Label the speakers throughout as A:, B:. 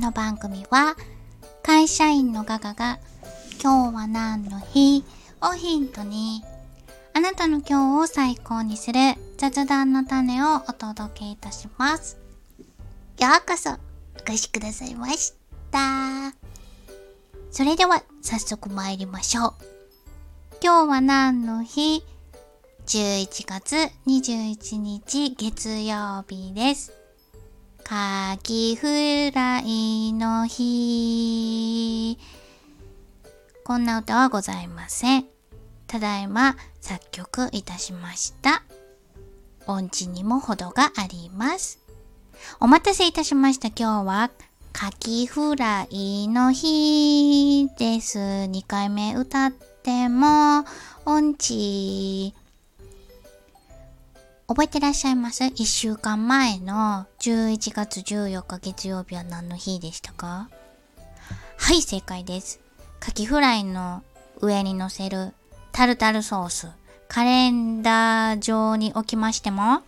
A: の番組は会社員のガガが今日は何の日をヒントにあなたの今日を最高にする雑談の種をお届けいたします。ようこそお越しくださいました。それでは早速参りましょう。今日は何の日 ?11 月21日月曜日です。カキフライの日。こんな歌はございません。ただいま作曲いたしました。音痴にも程があります。お待たせいたしました。今日はカキフライの日です。2回目歌っても音痴覚えてらっしゃいます ?1 週間前の11月14日月曜日は何の日でしたか？はい、正解です。カキフライの上に乗せるタルタルソース。カレンダー上におきましても、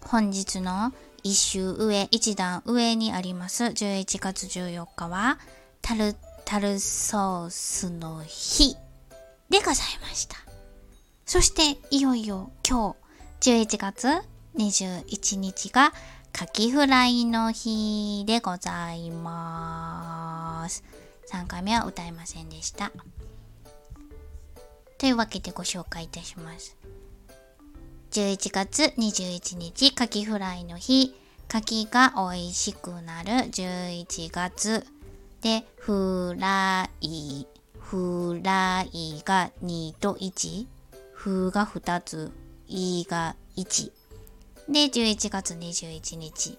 A: 本日の一周上、一段上にあります11月14日は、タルタルソースの日でございました。そして、いよいよ今日、11月21日がカキフライの日でございます。3回目は歌えませんでした。というわけでご紹介いたします。11月21日、カキフライの日。カキが美味しくなる11月。で、フライ。フライが2と1。フが2つ。E が1。で、11月21日。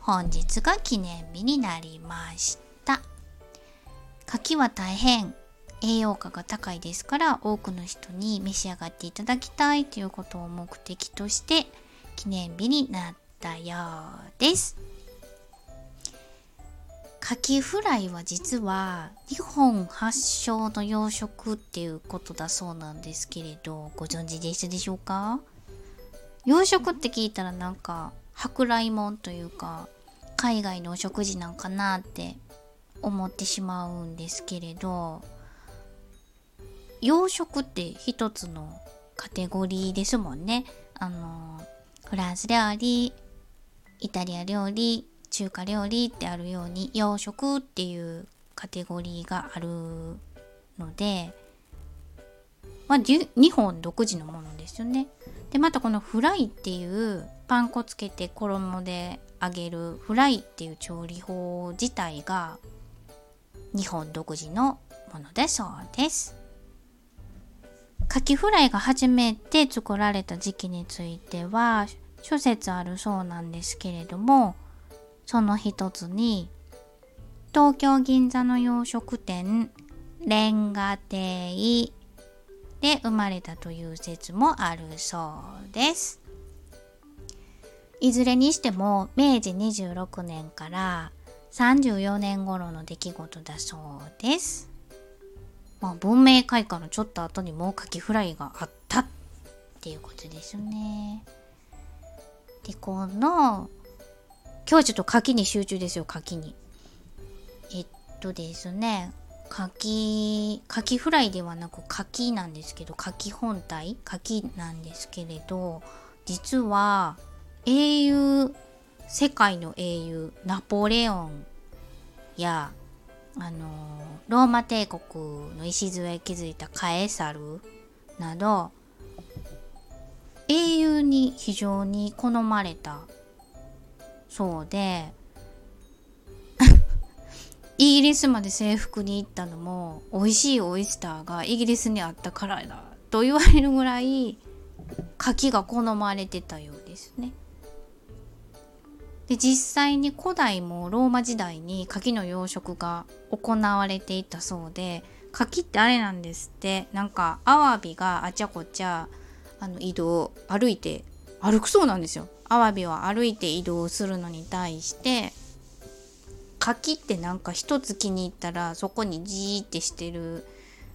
A: 本日が記念日になりました。柿は大変栄養価が高いですから多くの人に召し上がっていただきたいということを目的として記念日になったようです。カキフライは実は日本発祥の洋食っていうことだそうなんですけれどご存知でしたでしょうか？洋食って聞いたらなんか舶来もんというか海外のお食事なんかなって思ってしまうんですけれど洋食って一つのカテゴリーですもんね。あのフランス料理イタリア料理中華料理ってあるように洋食っていうカテゴリーがあるので、まあ、日本独自のものですよね。でまたこのフライっていうパン粉つけて衣で揚げるフライっていう調理法自体が日本独自のものでそうです。カキフライが初めて作られた時期については諸説あるそうなんですけれどもその一つに東京銀座の洋食店レンガ亭で生まれたという説もあるそうです。いずれにしても明治26年から34年頃の出来事だそうです。まあ文明開化のちょっと後にもうカキフライがあったっていうことですね。で、この今日はちょっと牡蠣に集中ですよ、牡蠣に。えっとですね、牡蠣、牡蠣フライではなく牡蠣なんですけど、牡蠣本体牡蠣なんですけれど、実は英雄、世界の英雄、ナポレオンや、あのローマ帝国の礎を築いたカエサルなど、英雄に非常に好まれたそうでイギリスまで制服に行ったのも美味しいオイスターがイギリスにあったからだと言われるぐらい牡蠣が好まれてたようですね。で実際に古代もローマ時代に牡蠣の養殖が行われていたそうで牡蠣ってあれなんですってなんかアワビがあちゃこちゃあの移動歩いて歩くそうなんですよアワビは歩いて移動するのに対して柿ってなんか一つ気に入ったらそこにじーってしてる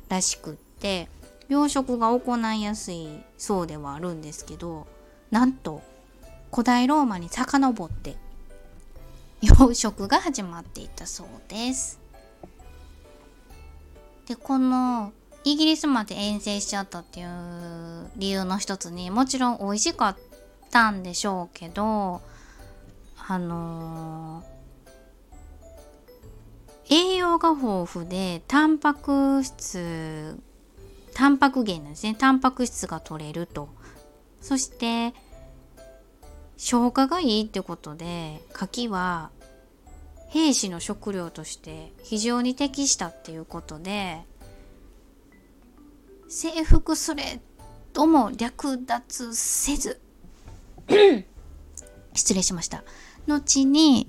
A: らしくって養殖が行いやすいそうではあるんですけどなんと古代ローマに遡って養殖が始まっていたそうです。でこのイギリスまで遠征しちゃったっていう理由の一つにもちろん美味しかったたんでしょうけどあのー、栄養が豊富でタンパク質タンパク源なんですね。タンパク質が取れると。そして消化がいいってことで柿は兵士の食料として非常に適したっていうことで征服すれとも略奪せず 失礼しました後に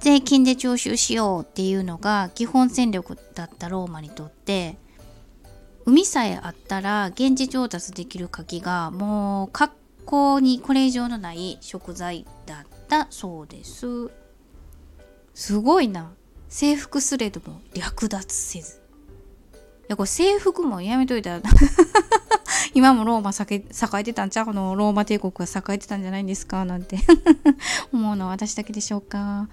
A: 税金で徴収しようっていうのが基本戦力だったローマにとって海さえあったら現地調達できる柿がもう格好にこれ以上のない食材だったそうです。すごいな。征服すれども略奪せず。いや、これ征服もやめといたら今もローマ栄えてたんちゃう？このローマ帝国が栄えてたんじゃないんですか？なんて 思うのは私だけでしょうか？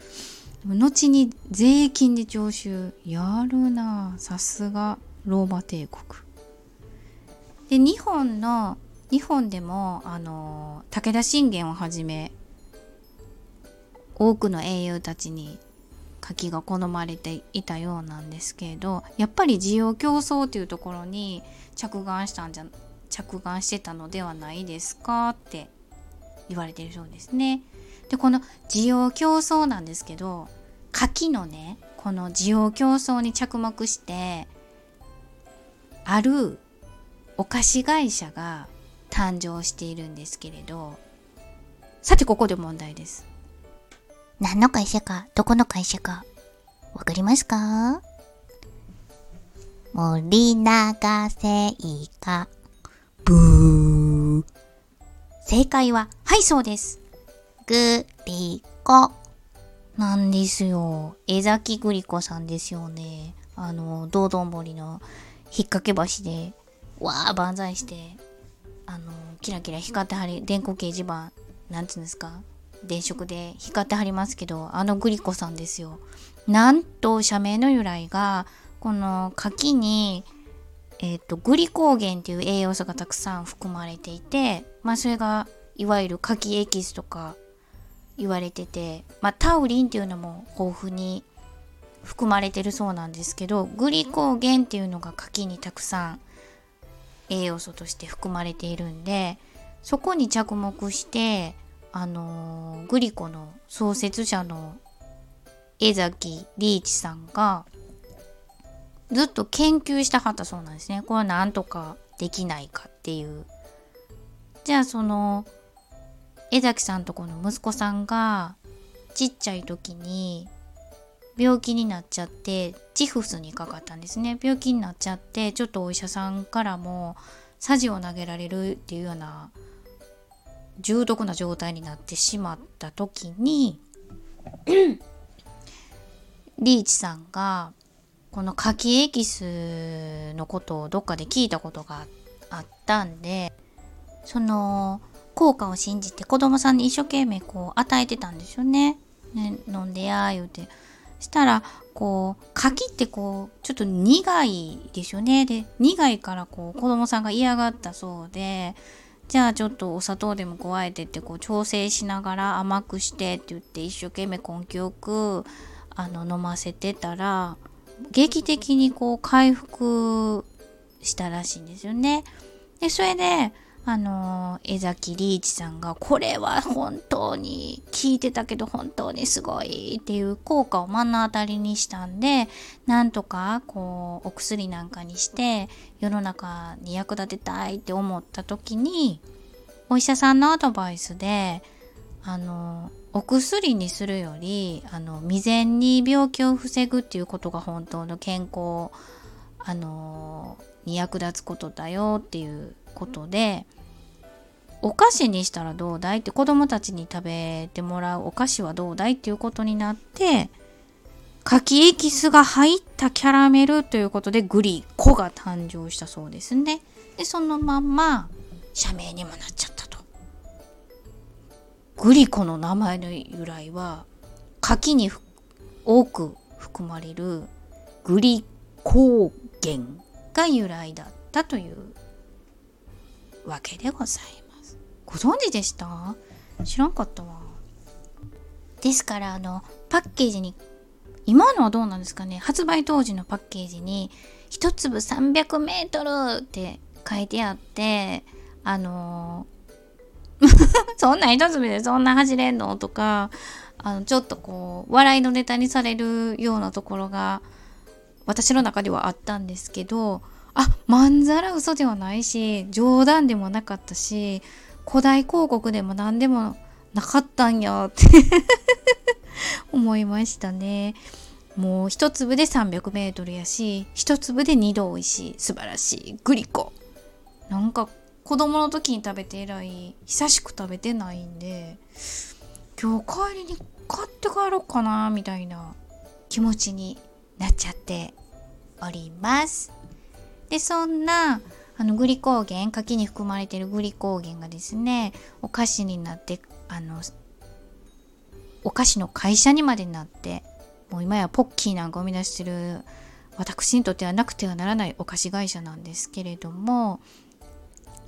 A: 後に税金で徴収。やるなさすが。ローマ帝国で日本の日本でもあの武田信玄をはじめ多くの英雄たちに柿が好まれていたようなんですけれどやっぱり需要競争というところに着眼したんじゃ着眼してたのではないですかって言われてるそうですね。でこの需要競争なんですけど柿のねこの需要競争に着目してあるお菓子会社が誕生しているんですけれどさてここで問題です。
B: 何の会社かどこの会社かわかりますか？森永製菓。ブー。
A: 正解ははいそうです。
B: グリコ。
A: なんですよ。江崎グリコさんですよね。あの道頓堀の引っ掛け橋でわー万歳してあのキラキラ光ってはり電光掲示板なんていうんですか電飾で光ってはりますけどあのグリコさんですよ。なんと社名の由来がこの柿にえっ、ー、とグリコーゲンっていう栄養素がたくさん含まれていてまあそれがいわゆる柿エキスとか言われてて、まあ、タウリンっていうのも豊富に含まれてるそうなんですけどグリコーゲンっていうのが柿にたくさん栄養素として含まれているんでそこに着目してあのー、グリコの創設者の江崎リーチさんがずっと研究したはったそうなんですね。これはなんとかできないかっていう。じゃあその江崎さんとこの息子さんがちっちゃい時に病気になっちゃってチフスにかかったんですね病気になっちゃってちょっとお医者さんからもサジを投げられるっていうような重篤な状態になってしまった時にリーチさんがこの柿エキスのことをどっかで聞いたことがあったんでその効果を信じて子供さんに一生懸命こう与えてたんですよね。ね飲んでや言うてしたらこう柿ってこうちょっと苦いですよねで苦いからこう子供さんが嫌がったそうでじゃあちょっとお砂糖でも加えてってこう調整しながら甘くしてって言って一生懸命根気よくあの飲ませてたら劇的にこう回復したらしいんですよね。でそれであの江崎リーチさんがこれは本当に聞いてたけど本当にすごいっていう効果を目の当たりにしたんでなんとかこうお薬なんかにして世の中に役立てたいって思った時にお医者さんのアドバイスであのお薬にするよりあの未然に病気を防ぐっていうことが本当の健康あのに役立つことだよっていうことでお菓子にしたらどうだいって子供たちに食べてもらうお菓子はどうだいっていうことになって柿エキスが入ったキャラメルということでグリコが誕生したそうですね。でそのまんま社名にもなっちゃった。グリコの名前の由来は牡蠣に多く含まれるグリコーゲンが由来だったというわけでございます。ご存知でした？知らんかったわ。ですからあのパッケージに今のはどうなんですかね？発売当時のパッケージに1粒300メートルって書いてあってあのー、そんな一粒でそんな走れんの？とかあのちょっとこう笑いのネタにされるようなところが私の中ではあったんですけどあまんざら嘘ではないし冗談でもなかったし古代広告でも何でもなかったんやって思いましたね。もう一粒で300メートルやし一粒で2度美味しい素晴らしいグリコなんか子供の時に食べて以来久しく食べてないんで今日帰りに買って帰ろうかなみたいな気持ちになっちゃっております。でそんなあのグリコーゲン柿に含まれているグリコーゲンがですねお菓子になってあのお菓子の会社にまでなってもう今やポッキーなんか生み出してる私にとってはなくてはならないお菓子会社なんですけれども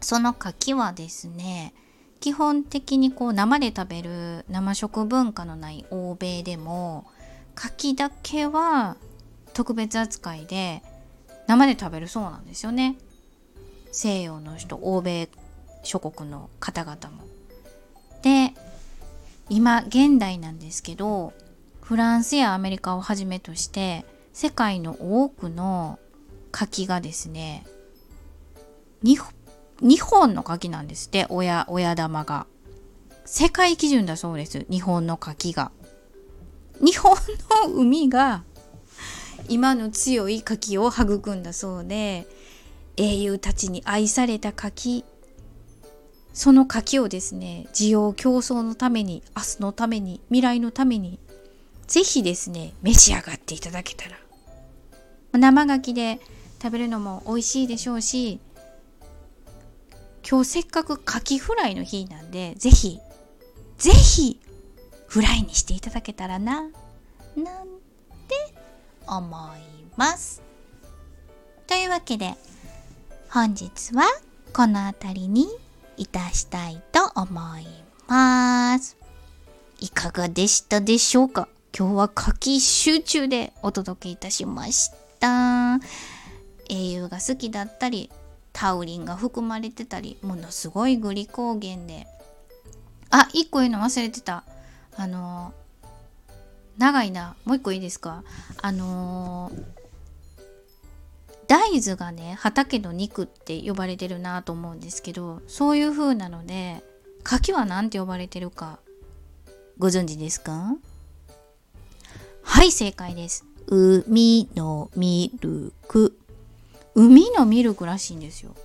A: その柿はですね基本的にこう生で食べる生食文化のない欧米でも柿だけは特別扱いで生で食べるそうなんですよね西洋の人欧米諸国の方々も。で今現代なんですけどフランスやアメリカをはじめとして世界の多くの柿がですね 2, 2本の柿なんですって親親玉が。世界基準だそうです日本の柿が。日本の海が今の強い柿を育んだそうで英雄たちに愛された柿その柿をですね需要競争のために明日のために未来のためにぜひですね召し上がっていただけたら。生牡蠣で食べるのも美味しいでしょうし今日せっかく牡蠣フライの日なんでぜひぜひフライにしていただけたらななんて思いますというわけで本日はこの辺りにいたしたいと思います。いかがでしたでしょうか？今日は夏季集中でお届けいたしました。英雄が好きだったり、タウリンが含まれてたり、ものすごいグリコーゲンで。あ、一個言うの忘れてた。あの、長いな。もう一個いいですか？あの大豆がね畑の肉って呼ばれてるなと思うんですけどそういう風なので柿は何て呼ばれてるかご存知ですか？はい正解です海のミルク海のミルクらしいんですよ。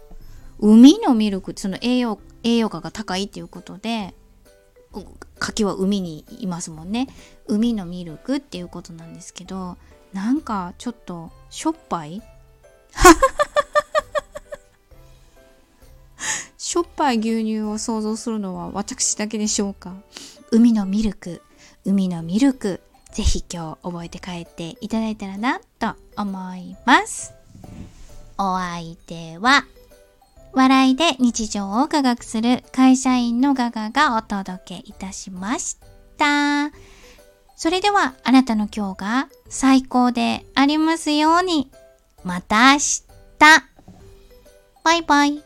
A: 海のミルクその栄養栄養価が高いっていうことで柿は海にいますもんね。海のミルクっていうことなんですけどなんかちょっとしょっぱい？しょっぱい牛乳を想像するのは私だけでしょうか？海のミルク海のミルクぜひ今日覚えて帰っていただいたらなと思います。お相手は笑いで日常を科学する会社員のガガがお届けいたしましたそれではあなたの今日が最高でありますように。また明日。バイバイ。